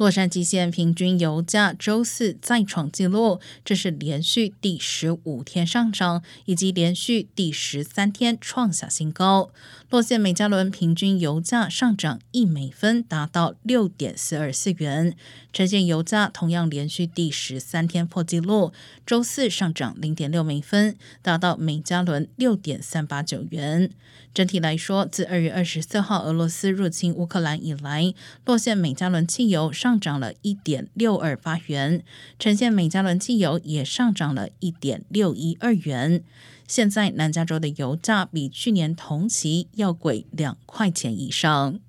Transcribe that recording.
洛杉矶县平均油价周四再创纪录，这是连续第十五天上涨，以及连续第十三天创下新高。洛县每加仑平均油价上涨一美分，达到六点四二四元。呈现油价同样连续第十三天破纪录，周四上涨零点六美分，达到每加仑六点三八九元。整体来说，自二月二十四号俄罗斯入侵乌克兰以来，洛县每加仑汽油上上涨了一点六二八元，呈现每加仑汽油也上涨了一点六一二元。现在南加州的油价比去年同期要贵两块钱以上。